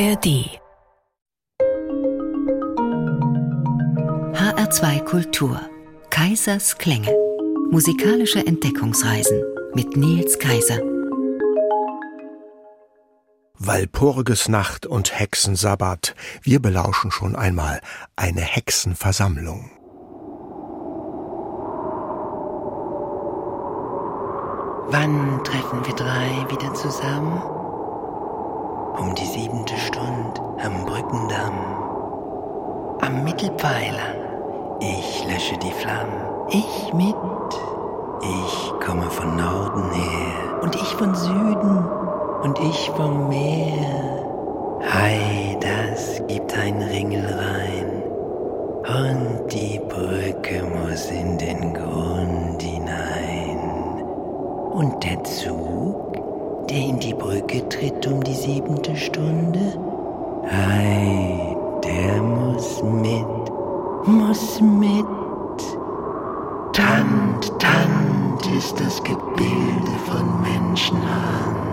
ARD HR2 Kultur Kaisers Klänge Musikalische Entdeckungsreisen mit Nils Kaiser Walpurgisnacht und Hexensabbat. Wir belauschen schon einmal eine Hexenversammlung. Wann treffen wir drei wieder zusammen? Um die siebente Stunde am Brückendamm. Am Mittelpfeiler. Ich lösche die Flammen. Ich mit. Ich komme von Norden her. Und ich von Süden. Und ich vom Meer. Hei, das gibt ein Ringel rein. Und die Brücke muss in den Grund hinein. Und der Zug, der in die Brücke tritt um die siebente Stunde, ei, der muss mit, muss mit. Tant, tant ist das Gebilde von Menschenhand.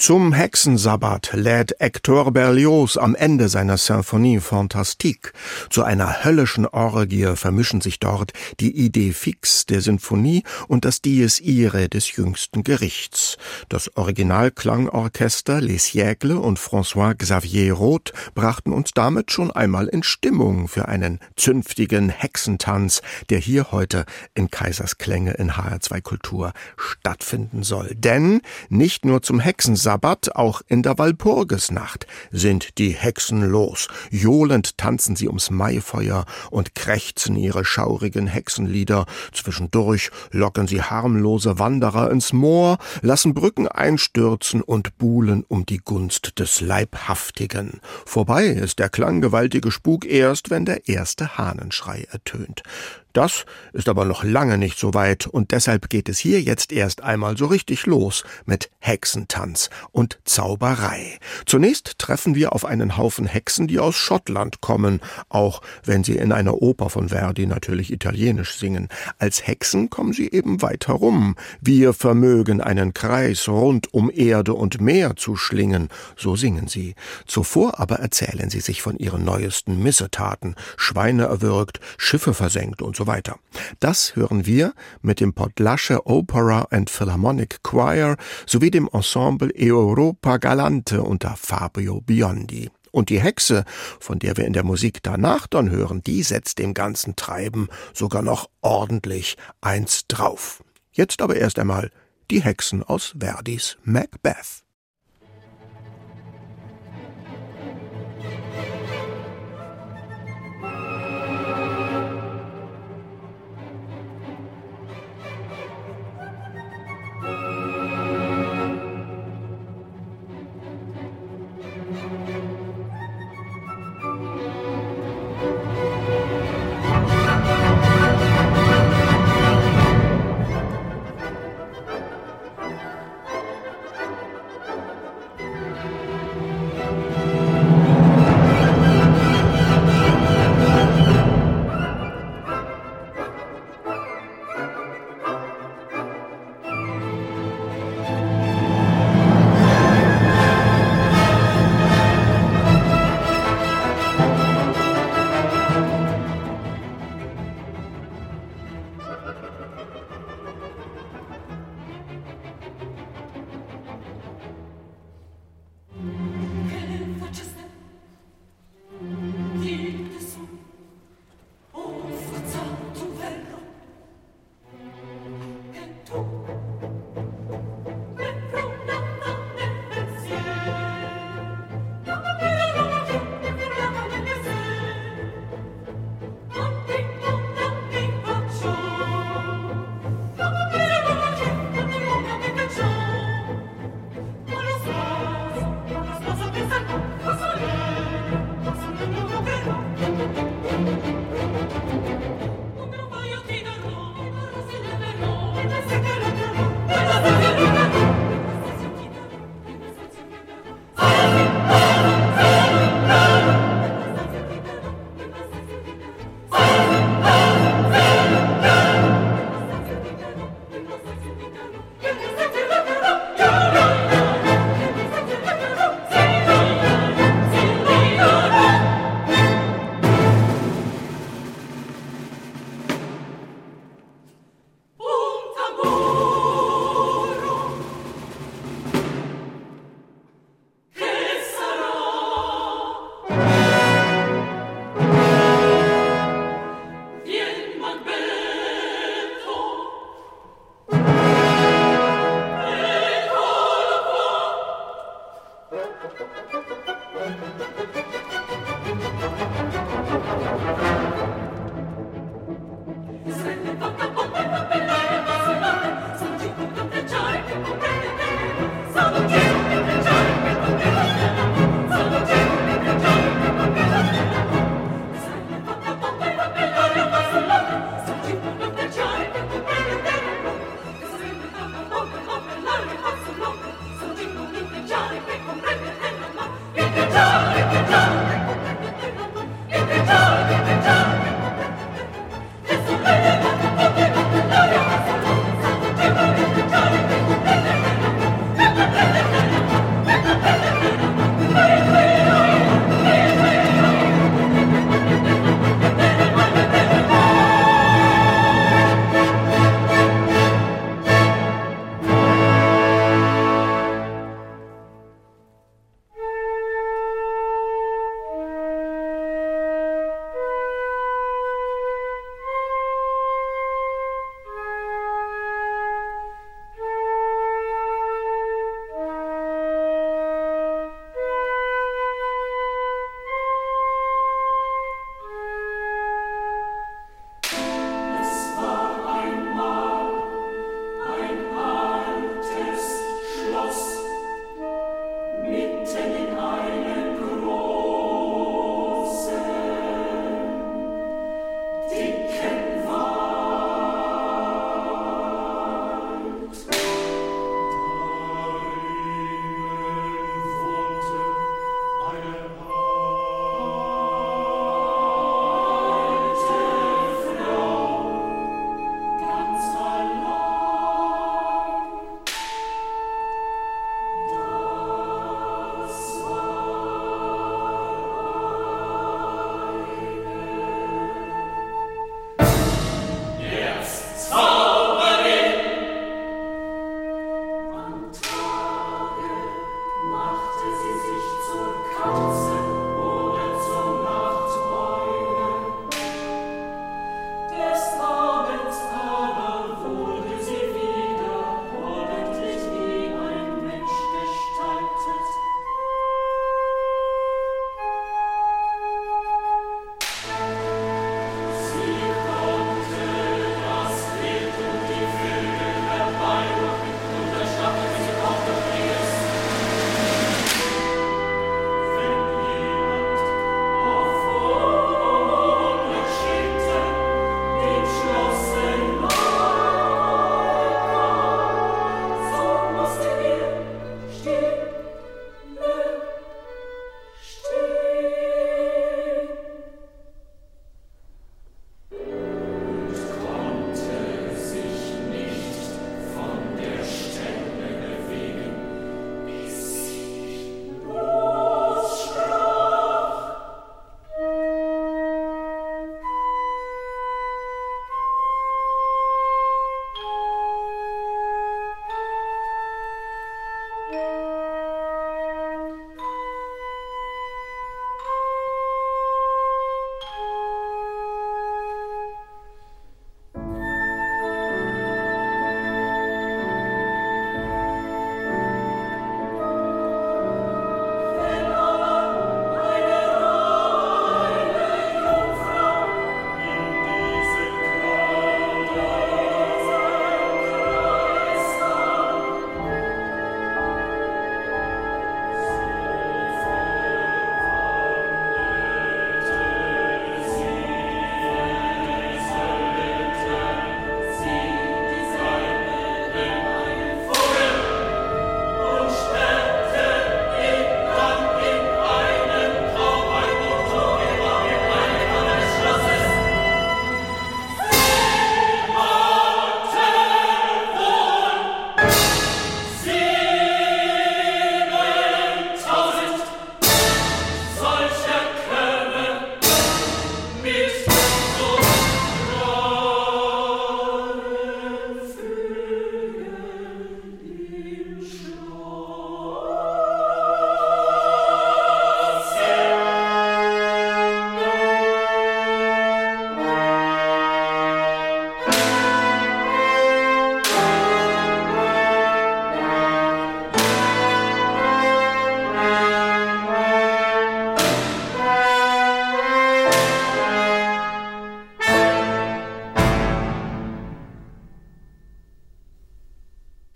Zum Hexensabbat lädt Hector Berlioz am Ende seiner Symphonie Fantastique. Zu einer höllischen Orgie vermischen sich dort die Idee fix der Sinfonie und das Dies irae des jüngsten Gerichts. Das Originalklangorchester Les Siècles und François Xavier Roth brachten uns damit schon einmal in Stimmung für einen zünftigen Hexentanz, der hier heute in Kaisersklänge in HR2 Kultur stattfinden soll. Denn nicht nur zum Hexensabbat Sabbat, auch in der Walpurgisnacht, sind die Hexen los. Johlend tanzen sie ums Maifeuer und krächzen ihre schaurigen Hexenlieder. Zwischendurch locken sie harmlose Wanderer ins Moor, lassen Brücken einstürzen und buhlen um die Gunst des Leibhaftigen. Vorbei ist der klanggewaltige Spuk erst, wenn der erste Hahnenschrei ertönt. Das ist aber noch lange nicht so weit und deshalb geht es hier jetzt erst einmal so richtig los mit Hexentanz und Zauberei. Zunächst treffen wir auf einen Haufen Hexen, die aus Schottland kommen, auch wenn sie in einer Oper von Verdi natürlich italienisch singen. Als Hexen kommen sie eben weiter rum. Wir vermögen einen Kreis rund um Erde und Meer zu schlingen, so singen sie. Zuvor aber erzählen sie sich von ihren neuesten Missetaten, Schweine erwürgt, Schiffe versenkt und so weiter. Das hören wir mit dem Podlasche Opera and Philharmonic Choir sowie dem Ensemble Europa Galante unter Fabio Biondi. Und die Hexe, von der wir in der Musik danach dann hören, die setzt dem ganzen Treiben sogar noch ordentlich eins drauf. Jetzt aber erst einmal die Hexen aus Verdis Macbeth.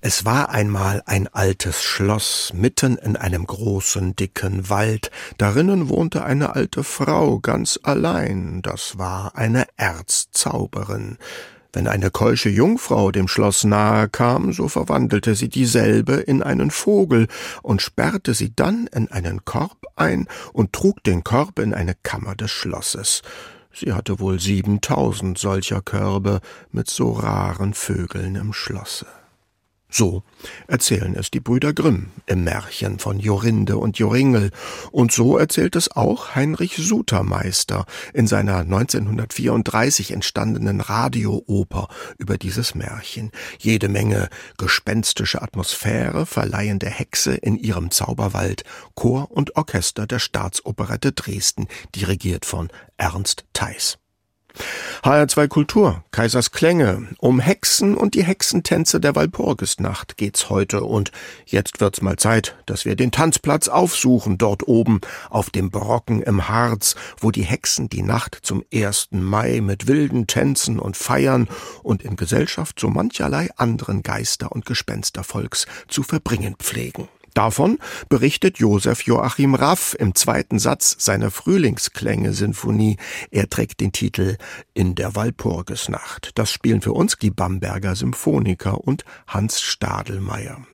Es war einmal ein altes Schloss mitten in einem großen, dicken Wald. Darinnen wohnte eine alte Frau ganz allein. Das war eine Erzzauberin. Wenn eine keusche Jungfrau dem Schloss nahe kam, so verwandelte sie dieselbe in einen Vogel und sperrte sie dann in einen Korb ein und trug den Korb in eine Kammer des Schlosses. Sie hatte wohl siebentausend solcher Körbe mit so raren Vögeln im Schlosse. So erzählen es die Brüder Grimm im Märchen von Jorinde und Joringel, und so erzählt es auch Heinrich Sutermeister in seiner 1934 entstandenen Radiooper über dieses Märchen. Jede Menge gespenstische Atmosphäre verleihen der Hexe in ihrem Zauberwald Chor und Orchester der Staatsoperette Dresden, dirigiert von Ernst Theis. HR2 Kultur, Kaisers Klänge, um Hexen und die Hexentänze der Walpurgisnacht geht's heute und jetzt wird's mal Zeit, dass wir den Tanzplatz aufsuchen, dort oben auf dem Brocken im Harz, wo die Hexen die Nacht zum ersten Mai mit wilden Tänzen und Feiern und in Gesellschaft so mancherlei anderen Geister und Gespenstervolks zu verbringen pflegen. Davon berichtet Josef Joachim Raff im zweiten Satz seiner Frühlingsklänge-Sinfonie. Er trägt den Titel In der Walpurgisnacht. Das spielen für uns die Bamberger Symphoniker und Hans Stadelmeier.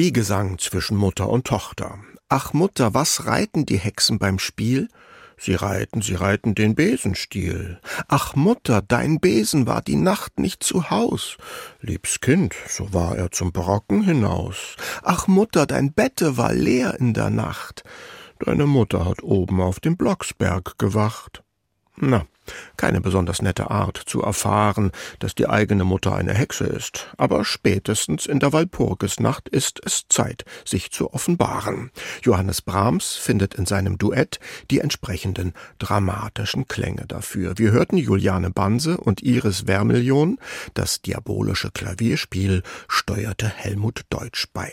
Zwiegesang zwischen Mutter und Tochter. Ach Mutter, was reiten die Hexen beim Spiel? Sie reiten, sie reiten den Besenstiel. Ach Mutter, dein Besen war die Nacht nicht zu Haus. Liebs Kind, so war er zum Brocken hinaus. Ach Mutter, dein Bette war leer in der Nacht. Deine Mutter hat oben auf dem Blocksberg gewacht. Na, keine besonders nette Art zu erfahren, dass die eigene Mutter eine Hexe ist, aber spätestens in der Walpurgisnacht ist es Zeit, sich zu offenbaren. Johannes Brahms findet in seinem Duett die entsprechenden dramatischen Klänge dafür. Wir hörten Juliane Banse und Iris Vermillion, das diabolische Klavierspiel steuerte Helmut Deutsch bei.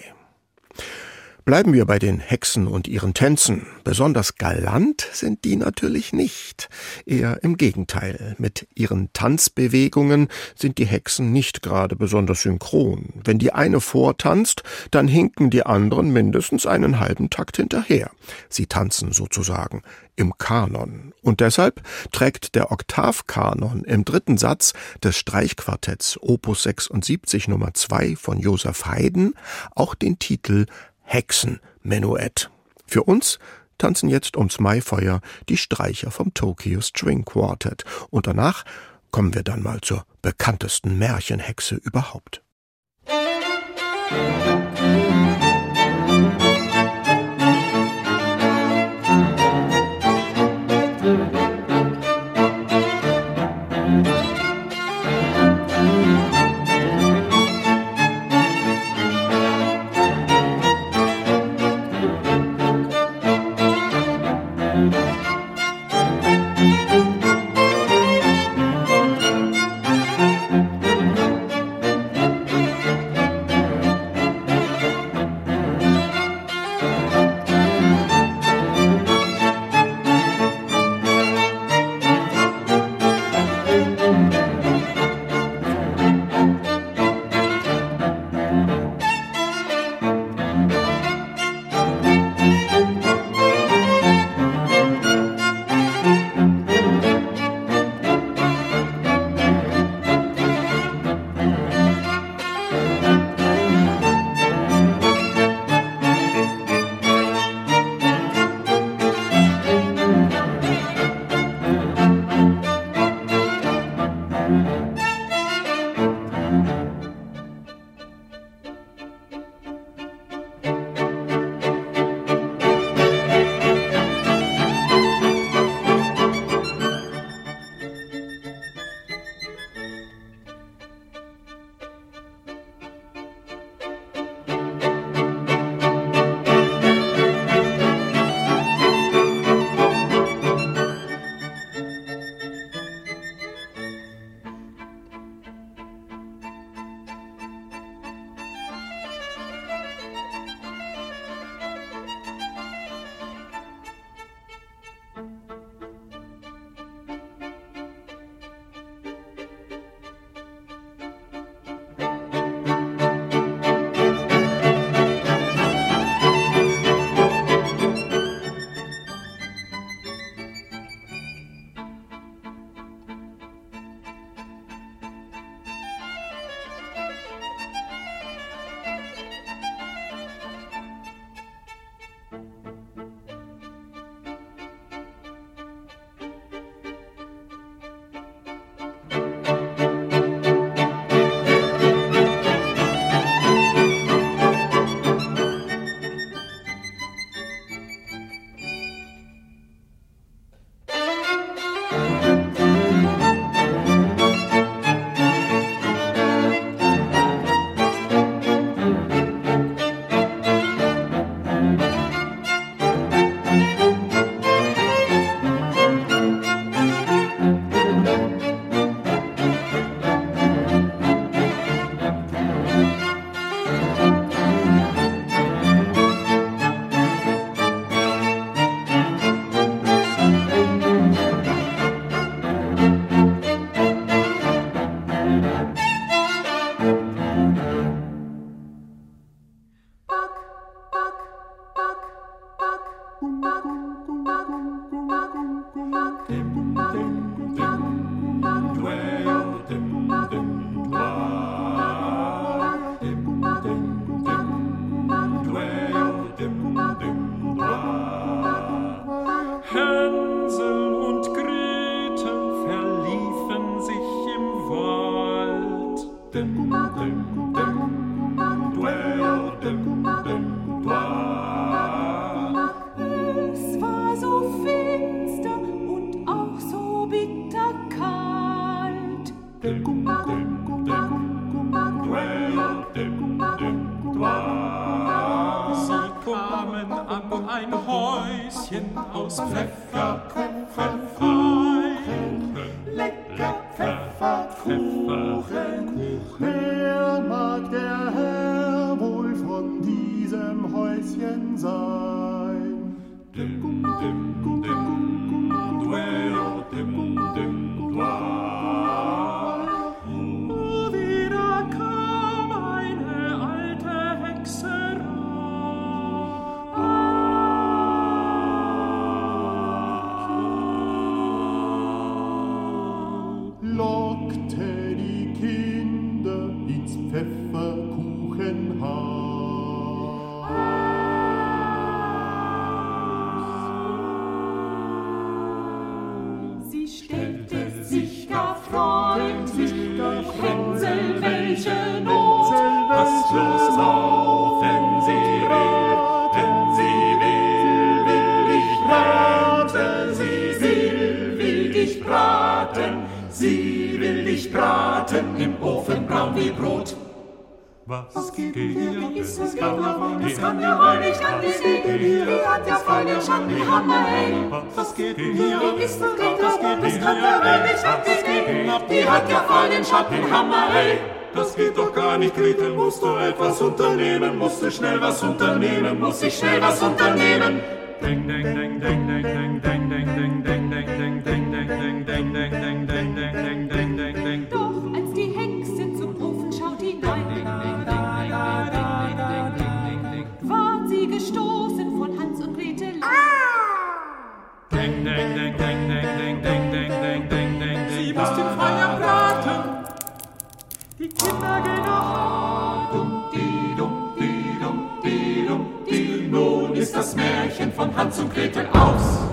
Bleiben wir bei den Hexen und ihren Tänzen. Besonders galant sind die natürlich nicht. Eher im Gegenteil. Mit ihren Tanzbewegungen sind die Hexen nicht gerade besonders synchron. Wenn die eine vortanzt, dann hinken die anderen mindestens einen halben Takt hinterher. Sie tanzen sozusagen im Kanon. Und deshalb trägt der Oktavkanon im dritten Satz des Streichquartetts Opus 76 Nummer 2 von Josef Haydn auch den Titel Hexenmenuett. Für uns tanzen jetzt ums Maifeuer die Streicher vom Tokyo String Quartet und danach kommen wir dann mal zur bekanntesten Märchenhexe überhaupt. Musik Schattenhammer, hey, das geht doch gar nicht, Gretel, musst du etwas unternehmen, musst du schnell was unternehmen, muss ich schnell was unternehmen. Ding, ding, ding, ding, ding, ding, ding, ding, ding, ding, Märchen von Hans und Gretel aus.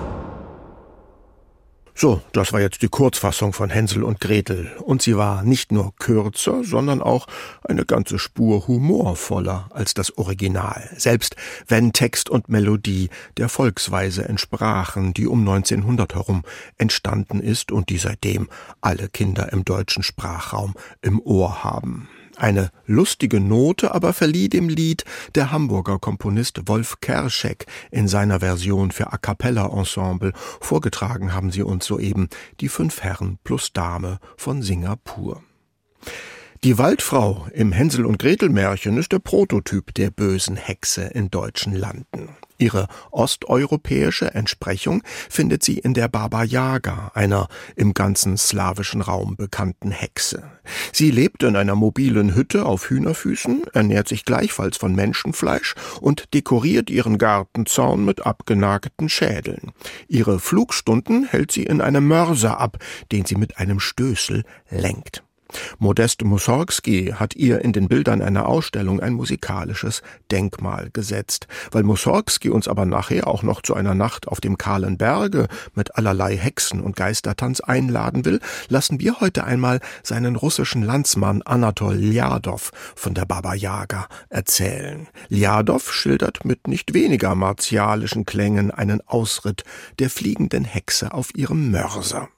So, das war jetzt die Kurzfassung von Hänsel und Gretel. Und sie war nicht nur kürzer, sondern auch eine ganze Spur humorvoller als das Original. Selbst wenn Text und Melodie der Volksweise entsprachen, die um 1900 herum entstanden ist und die seitdem alle Kinder im deutschen Sprachraum im Ohr haben. Eine lustige Note aber verlieh dem Lied der Hamburger Komponist Wolf Kerschek in seiner Version für A cappella Ensemble. Vorgetragen haben sie uns soeben die fünf Herren plus Dame von Singapur. Die Waldfrau im Hänsel und Gretel Märchen ist der Prototyp der bösen Hexe in deutschen Landen. Ihre osteuropäische Entsprechung findet sie in der Baba Yaga, einer im ganzen slawischen Raum bekannten Hexe. Sie lebt in einer mobilen Hütte auf Hühnerfüßen, ernährt sich gleichfalls von Menschenfleisch und dekoriert ihren Gartenzaun mit abgenagten Schädeln. Ihre Flugstunden hält sie in einem Mörser ab, den sie mit einem Stößel lenkt. Modest Mussorgsky hat ihr in den Bildern einer Ausstellung ein musikalisches Denkmal gesetzt. Weil Mussorgsky uns aber nachher auch noch zu einer Nacht auf dem kahlen Berge mit allerlei Hexen und Geistertanz einladen will, lassen wir heute einmal seinen russischen Landsmann Anatol Ljadow von der Baba Yaga erzählen. Ljadow schildert mit nicht weniger martialischen Klängen einen Ausritt der fliegenden Hexe auf ihrem Mörser.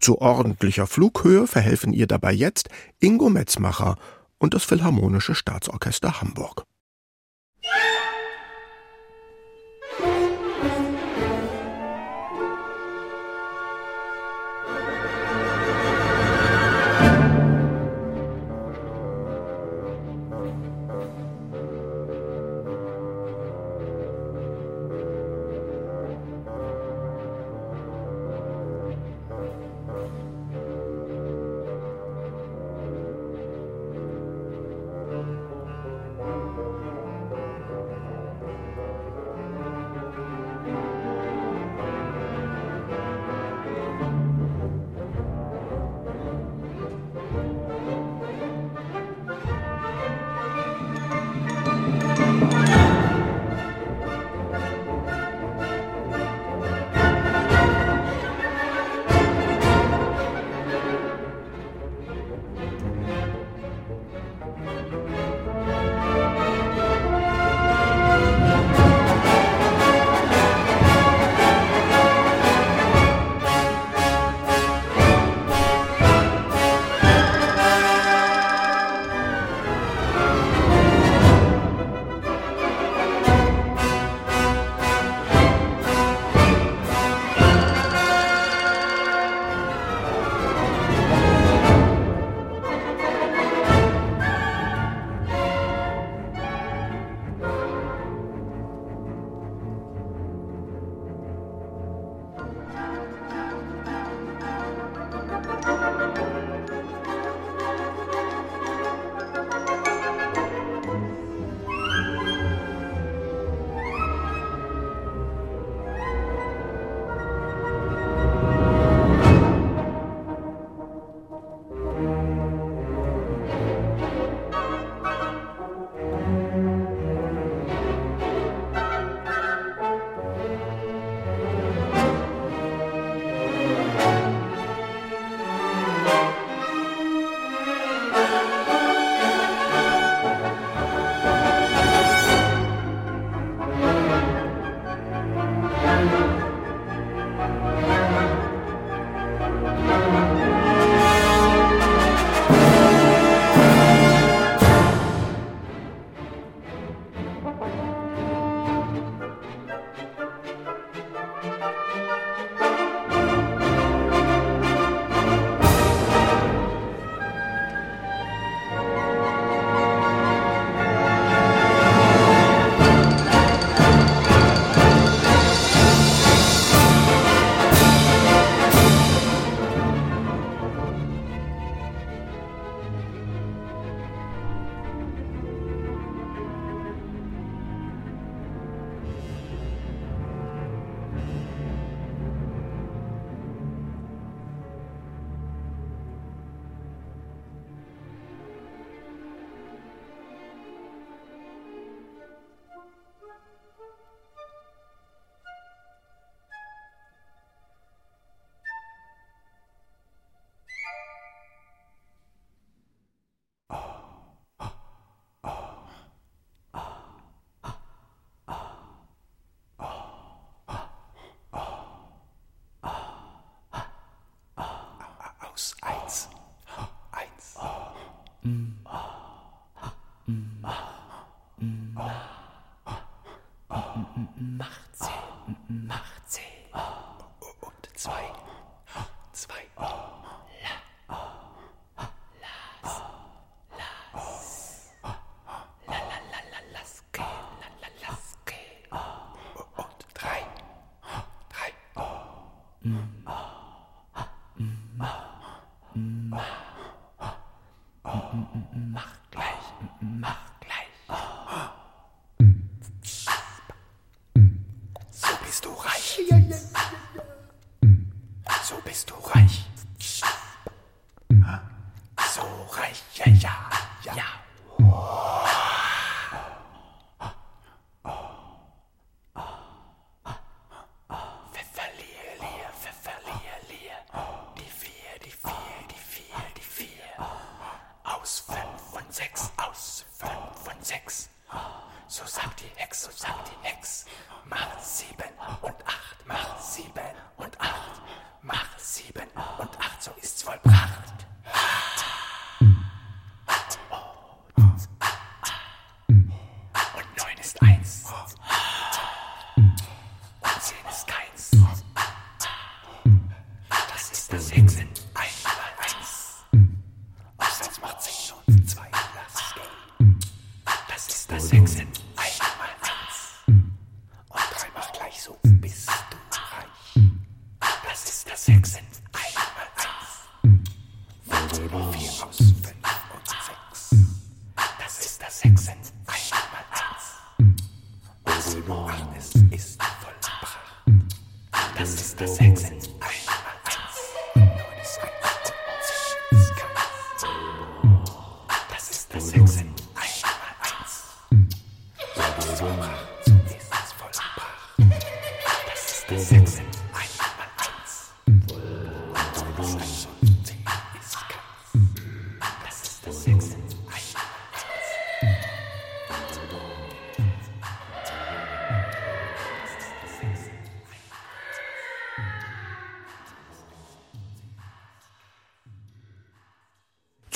Zu ordentlicher Flughöhe verhelfen ihr dabei jetzt Ingo Metzmacher und das Philharmonische Staatsorchester Hamburg. So bist du reich. So reich, ja, ja, ja.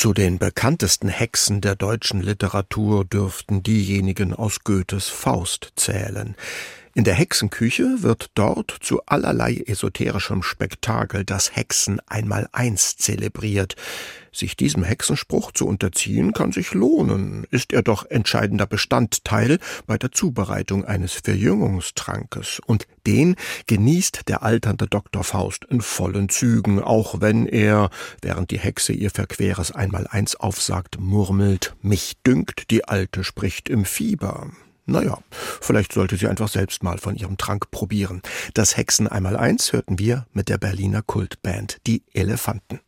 Zu den bekanntesten Hexen der deutschen Literatur dürften diejenigen aus Goethes Faust zählen. In der Hexenküche wird dort zu allerlei esoterischem Spektakel das Hexen einmal eins zelebriert. Sich diesem Hexenspruch zu unterziehen kann sich lohnen, ist er doch entscheidender Bestandteil bei der Zubereitung eines Verjüngungstrankes. Und den genießt der alternde Dr. Faust in vollen Zügen, auch wenn er, während die Hexe ihr verqueres Einmaleins aufsagt, murmelt, mich dünkt, die Alte spricht im Fieber. Naja, vielleicht sollte sie einfach selbst mal von ihrem Trank probieren. Das Hexen einmal eins hörten wir mit der Berliner Kultband Die Elefanten.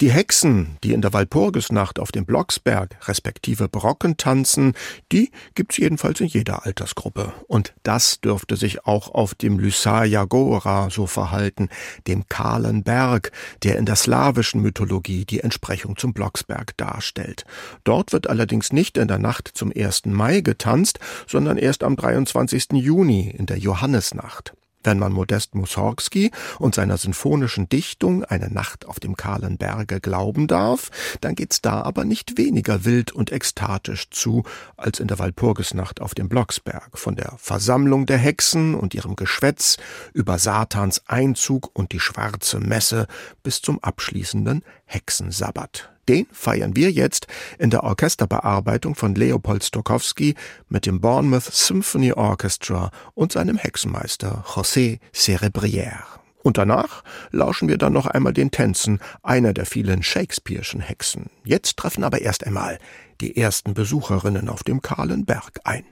Die Hexen, die in der Walpurgisnacht auf dem Blocksberg respektive Brocken tanzen, die gibt's jedenfalls in jeder Altersgruppe. Und das dürfte sich auch auf dem Lysaia Gora so verhalten, dem kahlen Berg, der in der slawischen Mythologie die Entsprechung zum Blocksberg darstellt. Dort wird allerdings nicht in der Nacht zum 1. Mai getanzt, sondern erst am 23. Juni in der Johannesnacht. Wenn man Modest Mussorgsky und seiner sinfonischen Dichtung Eine Nacht auf dem kahlen Berge glauben darf, dann geht's da aber nicht weniger wild und ekstatisch zu als in der Walpurgisnacht auf dem Blocksberg. Von der Versammlung der Hexen und ihrem Geschwätz über Satans Einzug und die schwarze Messe bis zum abschließenden Hexensabbat. Den feiern wir jetzt in der Orchesterbearbeitung von Leopold Stokowski mit dem Bournemouth Symphony Orchestra und seinem Hexenmeister José Cerebrière. Und danach lauschen wir dann noch einmal den Tänzen einer der vielen Shakespeare'schen Hexen. Jetzt treffen aber erst einmal die ersten Besucherinnen auf dem kahlen Berg ein.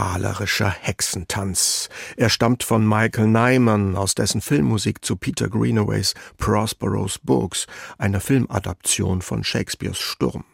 Malerischer Hexentanz. Er stammt von Michael Nyman aus dessen Filmmusik zu Peter Greenaways Prospero's Books, einer Filmadaption von Shakespeares Sturm.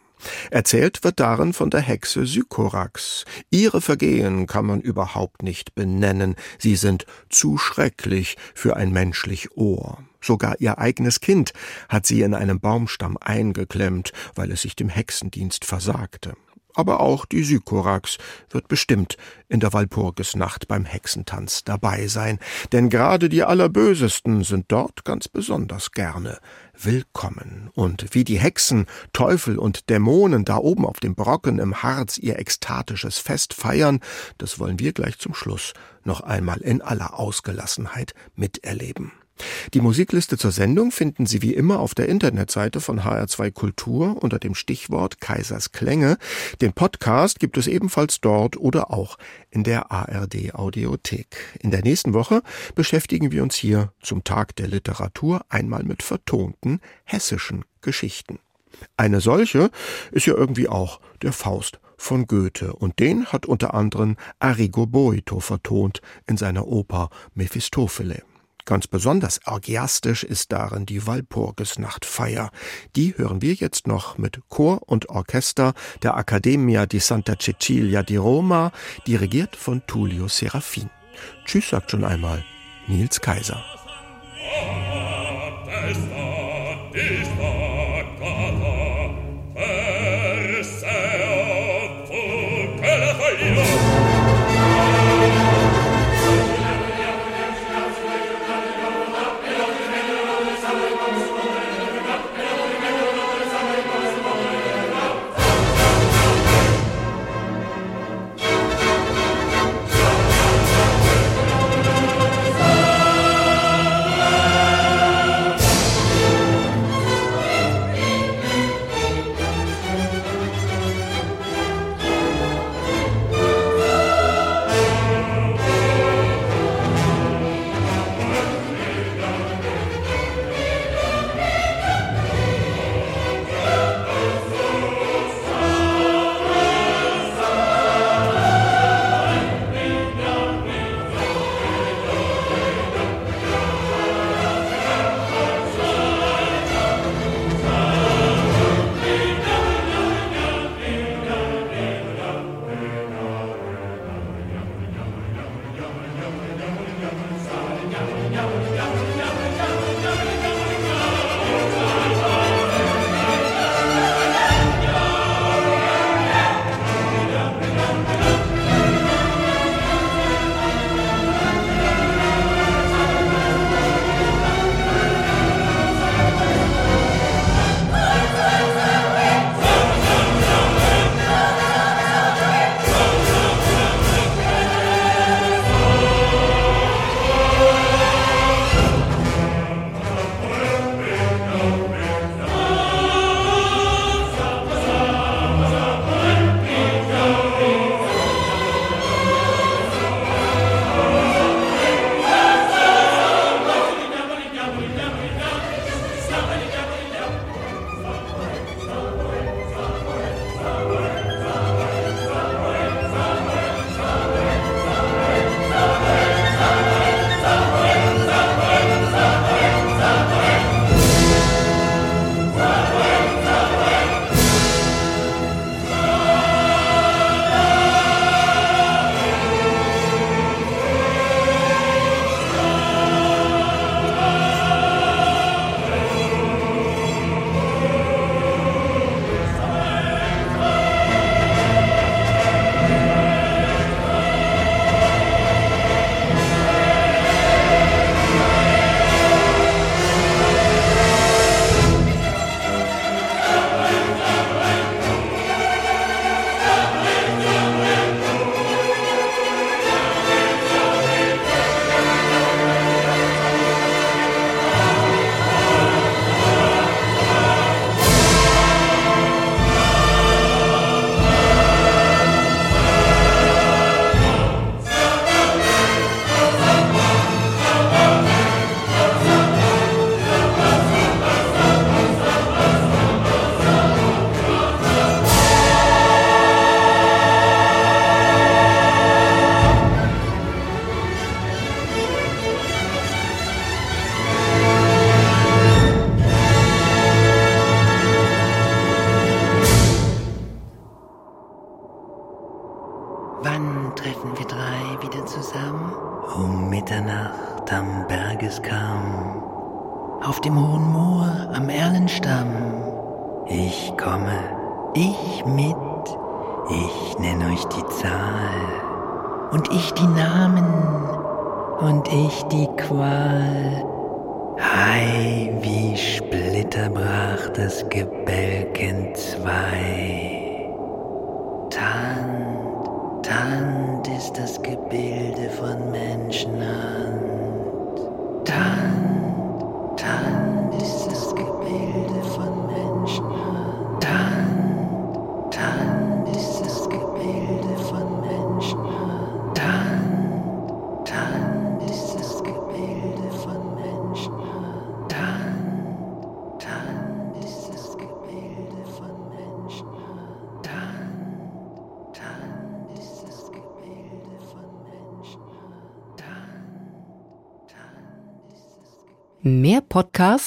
Erzählt wird darin von der Hexe Sykorax. Ihre Vergehen kann man überhaupt nicht benennen, sie sind zu schrecklich für ein menschlich Ohr. Sogar ihr eigenes Kind hat sie in einem Baumstamm eingeklemmt, weil es sich dem Hexendienst versagte aber auch die Sykorax wird bestimmt in der Walpurgisnacht beim Hexentanz dabei sein, denn gerade die Allerbösesten sind dort ganz besonders gerne willkommen. Und wie die Hexen, Teufel und Dämonen da oben auf dem Brocken im Harz ihr ekstatisches Fest feiern, das wollen wir gleich zum Schluss noch einmal in aller Ausgelassenheit miterleben. Die Musikliste zur Sendung finden Sie wie immer auf der Internetseite von HR2 Kultur unter dem Stichwort Kaisers Klänge. Den Podcast gibt es ebenfalls dort oder auch in der ARD Audiothek. In der nächsten Woche beschäftigen wir uns hier zum Tag der Literatur einmal mit vertonten hessischen Geschichten. Eine solche ist ja irgendwie auch der Faust von Goethe und den hat unter anderem Arrigo Boito vertont in seiner Oper Mephistophele. Ganz besonders orgiastisch ist darin die Walpurgisnachtfeier. Die hören wir jetzt noch mit Chor und Orchester der Accademia di Santa Cecilia di Roma, dirigiert von Tullio Serafin. Tschüss sagt schon einmal Nils Kaiser.